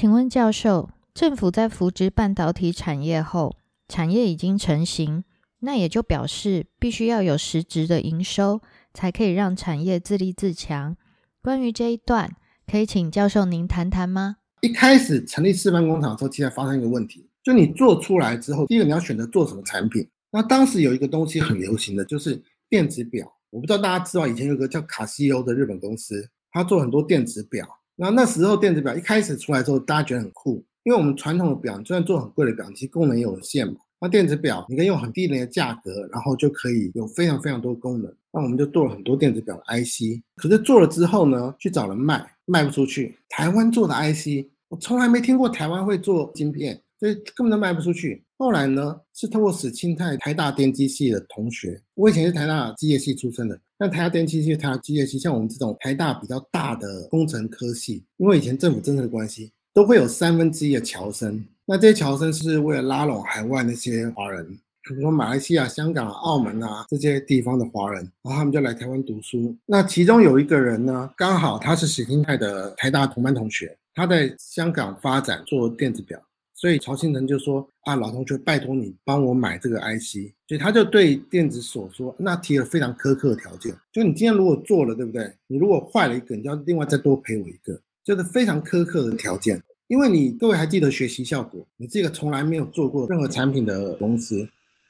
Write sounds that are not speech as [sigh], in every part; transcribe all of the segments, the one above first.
请问教授，政府在扶植半导体产业后，产业已经成型，那也就表示必须要有实质的营收，才可以让产业自立自强。关于这一段，可以请教授您谈谈吗？一开始成立示范工厂的时候，其实发生一个问题，就你做出来之后，第一个你要选择做什么产品。那当时有一个东西很流行的就是电子表，我不知道大家知道，以前有个叫卡西欧的日本公司，它做很多电子表。然后那时候电子表一开始出来之后，大家觉得很酷，因为我们传统的表，就算做很贵的表，其实功能也有限嘛。那电子表你可以用很低廉的价格，然后就可以有非常非常多功能。那我们就做了很多电子表的 IC，可是做了之后呢，去找人卖，卖不出去。台湾做的 IC，我从来没听过台湾会做芯片，所以根本都卖不出去。后来呢，是透过史清泰台大电机系的同学，我以前是台大机械系出身的，那台大电机系、台大机械系，像我们这种台大比较大的工程科系，因为以前政府政策的关系，都会有三分之一的侨生。那这些侨生是为了拉拢海外那些华人，比如说马来西亚、香港、澳门啊这些地方的华人，然后他们就来台湾读书。那其中有一个人呢，刚好他是史清泰的台大同班同学，他在香港发展做电子表，所以曹新成就说啊，老同学，拜托你帮我买这个 IC。所以他就对电子所说，那提了非常苛刻的条件，就你今天如果做了，对不对？你如果坏了一个，你就要另外再多赔我一个，就是非常苛刻的条件。因为你各位还记得学习效果，你这个从来没有做过任何产品的公司，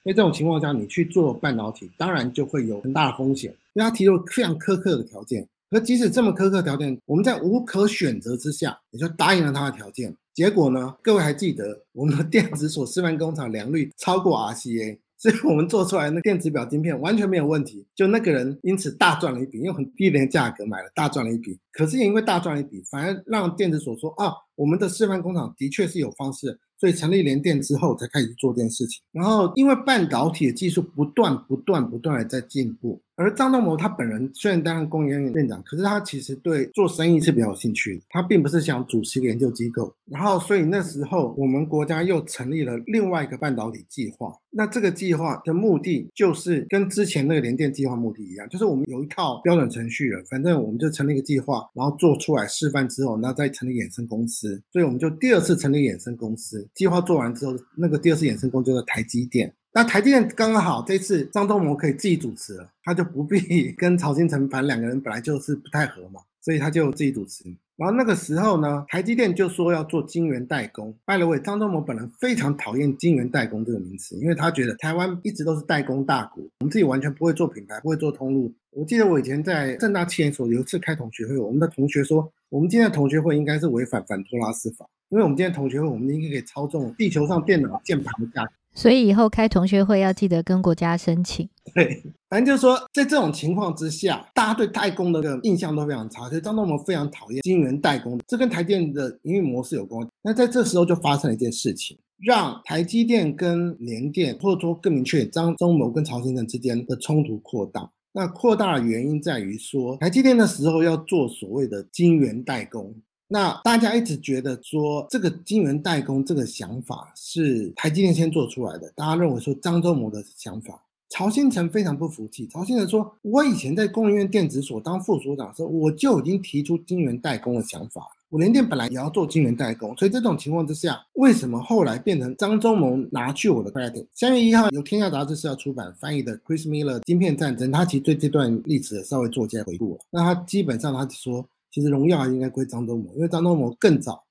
所以这种情况下你去做半导体，当然就会有很大的风险。因为他提出了非常苛刻的条件，可即使这么苛刻条件，我们在无可选择之下，也就答应了他的条件。结果呢，各位还记得我们的 [laughs] 电子所示范工厂良率超过 RCA。所以我们做出来的电子表晶片完全没有问题，就那个人因此大赚了一笔，用很低廉的价格买了，大赚了一笔。可是也因为大赚了一笔，反而让电子所说啊，我们的示范工厂的确是有方式。所以成立联电之后，才开始做这件事情。然后因为半导体的技术不断、不断、不断的在进步，而张忠谋他本人虽然担任工研院院长，可是他其实对做生意是比较有兴趣的。他并不是想主持研究机构。然后所以那时候我们国家又成立了另外一个半导体计划。那这个计划的目的就是跟之前那个联电计划目的一样，就是我们有一套标准程序了，反正我们就成立一个计划，然后做出来示范之后，然后再成立衍生公司。所以我们就第二次成立衍生公司。计划做完之后，那个第二次衍生公司叫台积电。那台积电刚刚好，这次张忠谋可以自己主持了，他就不必 [laughs] 跟曹新成，反正两个人本来就是不太合嘛，所以他就自己主持。然后那个时候呢，台积电就说要做晶圆代工。拜了位，张忠谋本人非常讨厌晶圆代工这个名词，因为他觉得台湾一直都是代工大国，我们自己完全不会做品牌，不会做通路。我记得我以前在正大企研所有一次开同学会，我们的同学说，我们今天的同学会应该是违反反托拉斯法。因为我们今天同学会，我们应该可以操纵地球上电脑键盘的价格，所以以后开同学会要记得跟国家申请。[laughs] 对，反正就是说，在这种情况之下，大家对代工的个印象都非常差，所以张忠谋非常讨厌金圆代工，这跟台电的营运模式有关。那在这时候就发生了一件事情，让台积电跟联电，或者说更明确，张忠谋跟曹先生之间的冲突扩大。那扩大的原因在于说，台积电的时候要做所谓的晶圆代工。那大家一直觉得说这个晶圆代工这个想法是台积电先做出来的，大家认为说张忠谋的想法，曹新成非常不服气。曹新成说：“我以前在工研院电子所当副所长的时候，我就已经提出晶圆代工的想法。我联电本来也要做晶圆代工，所以这种情况之下，为什么后来变成张忠谋拿去我的 credit？三月一号有天下杂志社要出版翻译的 Chris Miller《晶片战争》，他其实对这段历史稍微做一些回顾。那他基本上他说。其实荣耀应该归张忠谋，因为张忠谋更早。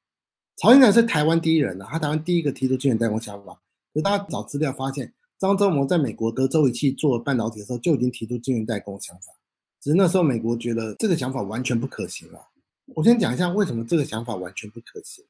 曹先生是台湾第一人啊，他台湾第一个提出晶圆代工想法。可大家找资料发现，张忠谋在美国德州仪器做半导体的时候就已经提出晶圆代工想法，只是那时候美国觉得这个想法完全不可行了。我先讲一下为什么这个想法完全不可行。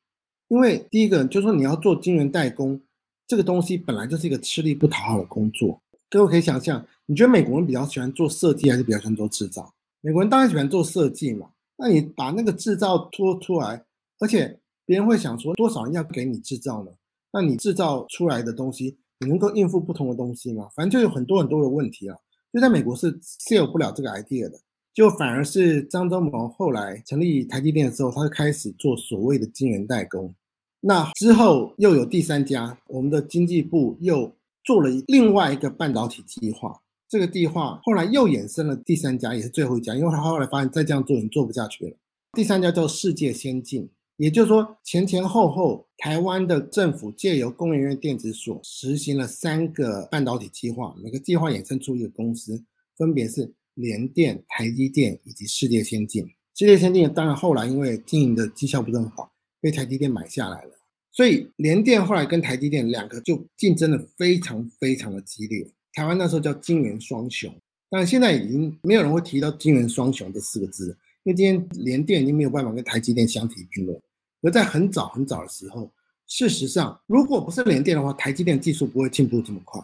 因为第一个就是说你要做晶圆代工这个东西本来就是一个吃力不讨好的工作。各位可以想象，你觉得美国人比较喜欢做设计还是比较喜欢做制造？美国人当然喜欢做设计嘛。那你把那个制造拖出来，而且别人会想说多少人要给你制造呢？那你制造出来的东西，你能够应付不同的东西吗？反正就有很多很多的问题啊。就在美国是 sell 不了这个 idea 的，就反而是张忠谋后来成立台积电的时候，他就开始做所谓的晶圆代工。那之后又有第三家，我们的经济部又做了另外一个半导体计划。这个计划后来又衍生了第三家，也是最后一家，因为他后来发现再这样做已经做不下去了。第三家叫世界先进，也就是说，前前后后，台湾的政府借由工研院电子所实行了三个半导体计划，每个计划衍生出一个公司，分别是联电、台积电以及世界先进。世界先进当然后来因为经营的绩效不是很好，被台积电买下来了。所以联电后来跟台积电两个就竞争的非常非常的激烈。台湾那时候叫金元双雄，但现在已经没有人会提到金元双雄这四个字，因为今天联电已经没有办法跟台积电相提并论。而在很早很早的时候，事实上，如果不是联电的话，台积电技术不会进步这么快。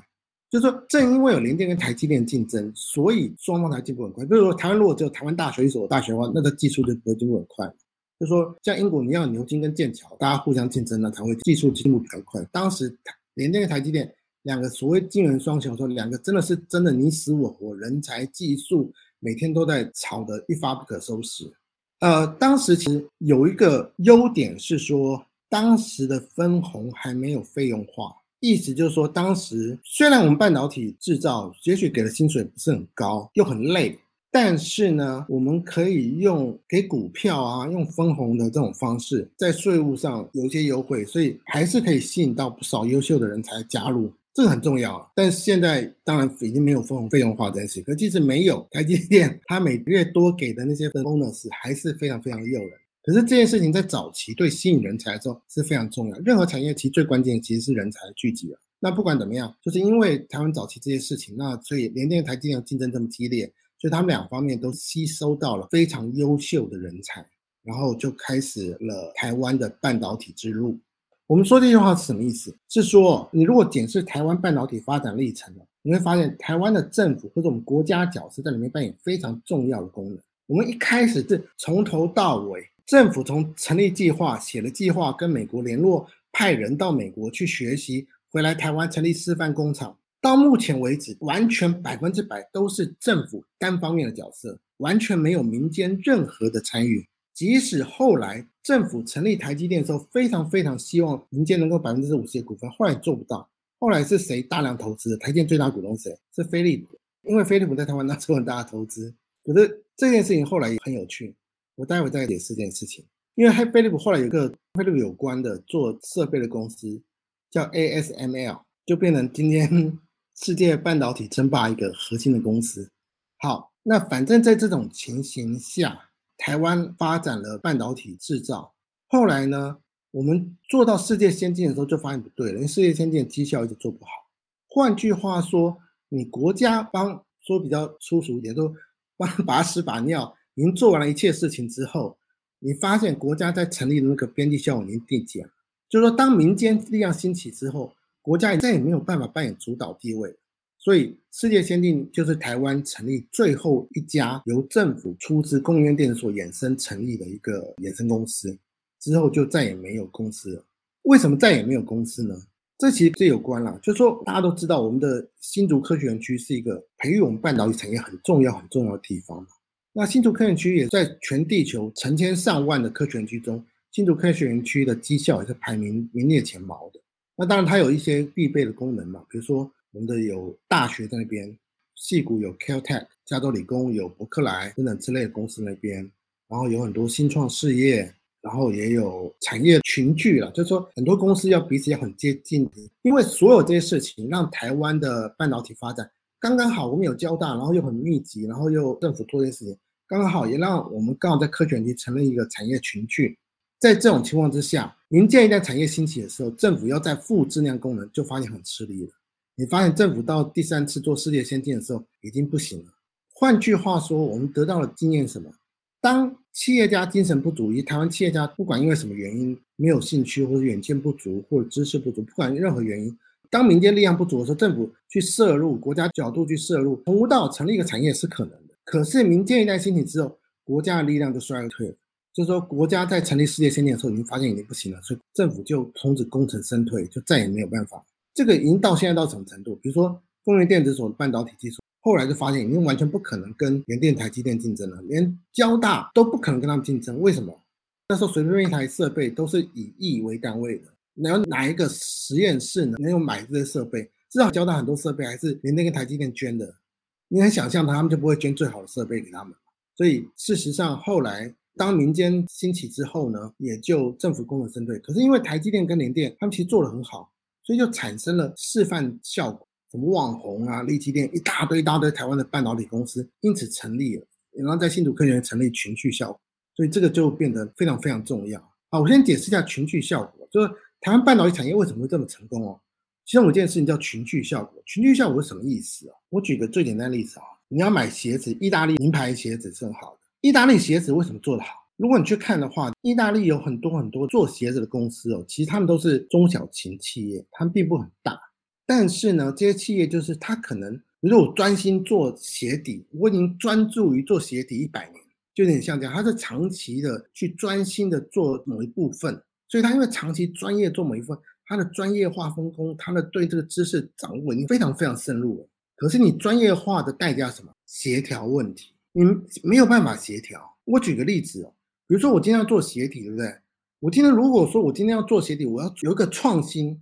就是说，正因为有联电跟台积电竞争，所以双方才进步很快。比如说，台湾如果只有台湾大学一所大学的话，那个技术就不会进步很快。就是说像英国，你要牛津跟剑桥，大家互相竞争呢，才会技术进步比较快。当时联电跟台积电两个所谓金元双雄，说两个真的是真的你死我活，人才技术每天都在吵得一发不可收拾。呃，当时其实有一个优点是说，当时的分红还没有费用化，意思就是说，当时虽然我们半导体制造也许给的薪水不是很高，又很累，但是呢，我们可以用给股票啊，用分红的这种方式，在税务上有一些优惠，所以还是可以吸引到不少优秀的人才加入。这个很重要，但是现在当然已经没有分红费用化这件事。可即使没有台积电，它每个月多给的那些 bonus 还是非常非常诱人。可是这件事情在早期对吸引人才的时候是非常重要。任何产业其实最关键其实是人才的聚集啊。那不管怎么样，就是因为台湾早期这些事情，那所以联电、台积电竞争这么激烈，所以他们两方面都吸收到了非常优秀的人才，然后就开始了台湾的半导体之路。我们说这句话是什么意思？是说，你如果检视台湾半导体发展历程你会发现台湾的政府或者我们国家角色在里面扮演非常重要的功能。我们一开始是从头到尾，政府从成立计划、写了计划，跟美国联络，派人到美国去学习，回来台湾成立示范工厂，到目前为止，完全百分之百都是政府单方面的角色，完全没有民间任何的参与。即使后来政府成立台积电的时候，非常非常希望民间能够百分之五十的股份，后来做不到。后来是谁大量投资的？台积电最大股东谁？是飞利浦，因为飞利浦在台湾那时候很大的投资。可是这件事情后来也很有趣，我待会再解释这件事情。因为飞利浦后来有个飞利浦有关的做设备的公司叫 ASML，就变成今天 [laughs] 世界半导体争霸一个核心的公司。好，那反正在这种情形下。台湾发展了半导体制造，后来呢，我们做到世界先进的时候就发现不对了，因为世界先进的绩效一直做不好。换句话说，你国家帮说比较粗俗一点，都帮把屎把尿，已经做完了一切事情之后，你发现国家在成立的那个边际效应已经递减，就是说当民间力量兴起之后，国家再也没有办法扮演主导地位。所以，世界先进就是台湾成立最后一家由政府出资供应链电子所衍生成立的一个衍生公司，之后就再也没有公司了。为什么再也没有公司呢？这其实最有关了，就是说大家都知道，我们的新竹科学园区是一个培育我们半导体产业很重要很重要的地方嘛。那新竹科学园区也在全地球成千上万的科学园区中，新竹科学园区的绩效也是排名名列前茅的。那当然，它有一些必备的功能嘛，比如说。我们的有大学在那边，戏谷有 Caltech，加州理工有伯克莱等等之类的公司那边，然后有很多新创事业，然后也有产业群聚了，就是说很多公司要彼此要很接近，因为所有这些事情让台湾的半导体发展刚刚好，我们有交大，然后又很密集，然后又政府做这些事情，刚刚好也让我们刚好在科学园成立一个产业群聚，在这种情况之下，民间一旦产业兴起的时候，政府要在负质量功能就发现很吃力了。你发现政府到第三次做世界先进的时候已经不行了。换句话说，我们得到的经验什么？当企业家精神不足，以台湾企业家不管因为什么原因没有兴趣，或者远见不足，或者知识不足，不管任何原因，当民间力量不足的时候，政府去摄入，国家角度去摄入，从无到成立一个产业是可能的。可是民间一旦兴起之后，国家的力量就衰退了。就是说，国家在成立世界先进的时候已经发现已经不行了，所以政府就从此功成身退，就再也没有办法。这个已经到现在到什么程度？比如说，工业电子所半导体技术，后来就发现已经完全不可能跟联电、台积电竞争了，连交大都不可能跟他们竞争。为什么？那时候随便一台设备都是以亿为单位的，然后哪一个实验室呢能有买这些设备？至少交大很多设备还是联电跟台积电捐的，你很想象他们就不会捐最好的设备给他们。所以事实上，后来当民间兴起之后呢，也就政府功能针对。可是因为台积电跟联电他们其实做得很好，所以就产生了示范效果。什么网红啊、立积电一大堆一大堆台湾的半导体公司因此成立了，然后在新竹科学园成立群聚效果，所以这个就变得非常非常重要。好，我先解释一下群聚效果，就是台湾半导体产业为什么会这么成功哦。其中有件事情叫群聚效果，群聚效果是什么意思啊？我举个最简单的例子啊，你要买鞋子，意大利名牌鞋子是很好的。意大利鞋子为什么做得好？如果你去看的话，意大利有很多很多做鞋子的公司哦，其实他们都是中小型企业，他们并不很大。但是呢，这些企业就是他可能，如果专心做鞋底，我已经专注于做鞋底一百年，就有点像这样，他是长期的去专心的做某一部分，所以他因为长期专业做某一部分，他的专业化分工，他的对这个知识掌握已经非常非常深入了。可是你专业化的代价什么？协调问题，你没有办法协调。我举个例子哦，比如说我今天要做鞋底，对不对？我今天如果说我今天要做鞋底，我要有一个创新。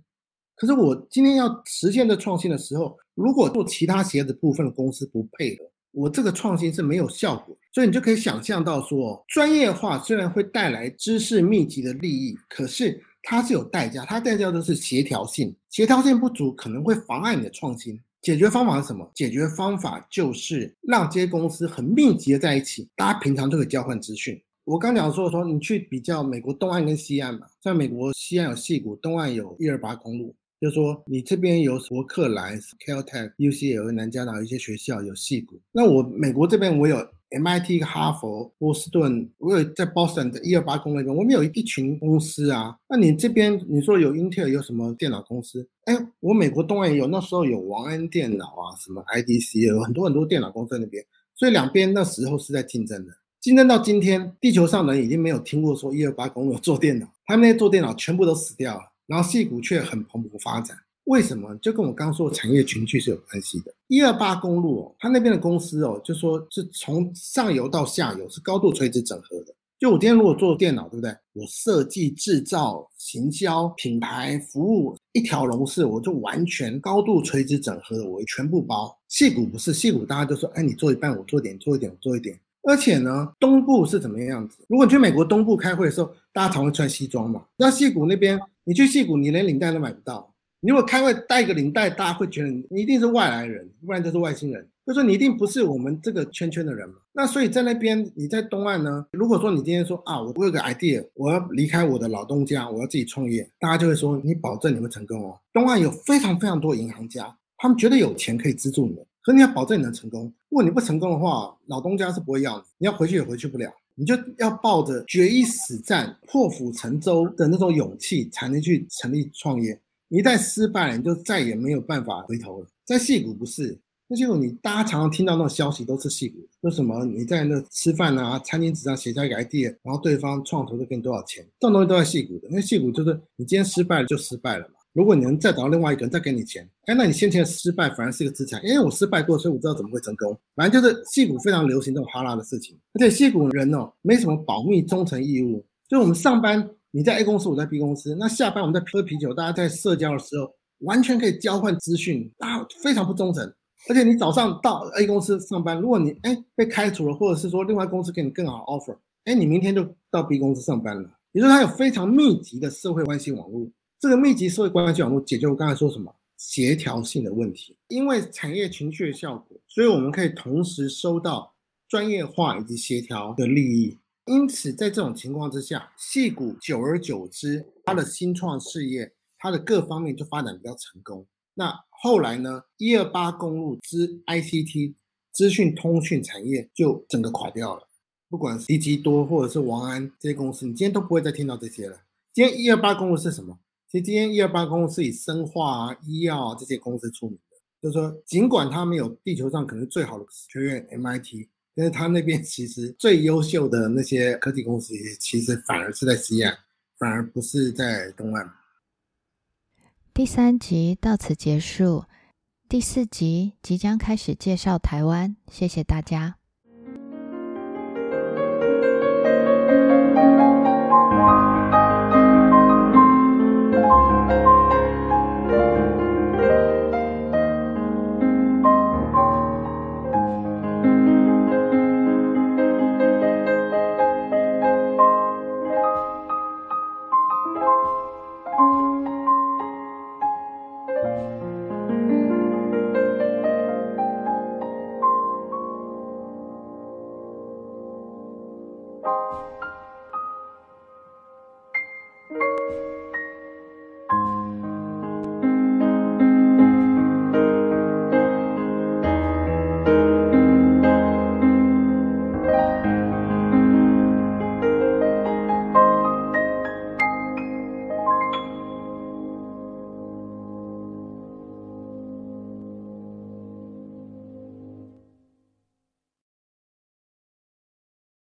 可是我今天要实现这创新的时候，如果做其他鞋子部分的公司不配合，我这个创新是没有效果。所以你就可以想象到说，专业化虽然会带来知识密集的利益，可是它是有代价，它代价就是协调性，协调性不足可能会妨碍你的创新。解决方法是什么？解决方法就是让这些公司很密集的在一起，大家平常就可以交换资讯。我刚讲说说，你去比较美国东岸跟西岸嘛，在美国西岸有戏谷，东岸有一二八公路。就说你这边有伯克莱、Caltech、UCL、南加大一些学校有戏骨，那我美国这边我有 MIT、哈佛、波士顿，我有在 Boston 的一二八公路那边，我们有一群公司啊。那你这边你说有 Intel 有什么电脑公司？哎，我美国东岸有，那时候有王安电脑啊，什么 IDC 有很多很多电脑公司在那边，所以两边那时候是在竞争的。竞争到今天，地球上人已经没有听过说一二八公路做电脑，他们那些做电脑全部都死掉了。然后戏股却很蓬勃发展，为什么？就跟我刚刚说的产业群聚是有关系的。一二八公路哦，它那边的公司哦，就说是从上游到下游是高度垂直整合的。就我今天如果做电脑，对不对？我设计、制造、行销、品牌、服务一条龙式，我就完全高度垂直整合的，我全部包。戏股不是戏股，大家就说，哎，你做一半，我做一点，做一点，我做一点。而且呢，东部是怎么样子？如果你去美国东部开会的时候，大家常会穿西装嘛。那戏谷那边。你去戏谷，你连领带都买不到。你如果开会带个领带，大家会觉得你一定是外来人，不然就是外星人，就说你一定不是我们这个圈圈的人嘛。那所以在那边，你在东岸呢，如果说你今天说啊，我我有个 idea，我要离开我的老东家，我要自己创业，大家就会说你保证你会成功哦。东岸有非常非常多银行家，他们觉得有钱可以资助你，可你要保证你能成功。如果你不成功的话，老东家是不会要你，你要回去也回去不了。你就要抱着决一死战、破釜沉舟的那种勇气，才能去成立创业。一旦失败了，你就再也没有办法回头了。在戏谷不是，那戏谷你大家常常听到那种消息都是戏谷，说什么你在那吃饭啊，餐巾纸上写下一个 idea，然后对方创投就给你多少钱，这种东西都在戏谷的。因为戏谷就是你今天失败了就失败了嘛。如果你能再找到另外一个人再给你钱，哎，那你先前的失败反而是一个资产，因为我失败过，所以我知道怎么会成功。反正就是戏股非常流行这种哈拉的事情，而且戏股人哦没什么保密忠诚义务，就我们上班你在 A 公司，我在 B 公司，那下班我们在喝啤酒，大家在社交的时候完全可以交换资讯，啊，非常不忠诚。而且你早上到 A 公司上班，如果你哎被开除了，或者是说另外公司给你更好 offer，哎，你明天就到 B 公司上班了。也就是它有非常密集的社会关系网络。这个密集社会关系网络解决我刚才说什么协调性的问题，因为产业群聚的效果，所以我们可以同时收到专业化以及协调的利益。因此，在这种情况之下，戏股久而久之，它的新创事业，它的各方面就发展比较成功。那后来呢，一二八公路之 ICT 资讯通讯产业就整个垮掉了。不管是迪基多或者是王安这些公司，你今天都不会再听到这些了。今天一二八公路是什么？其实今天一二八公司以生化啊、医药这些公司出名的，就是说，尽管他们有地球上可能最好的学院 MIT，但是他那边其实最优秀的那些科技公司，其实反而是在西岸，反而不是在东岸。第三集到此结束，第四集即将开始介绍台湾，谢谢大家。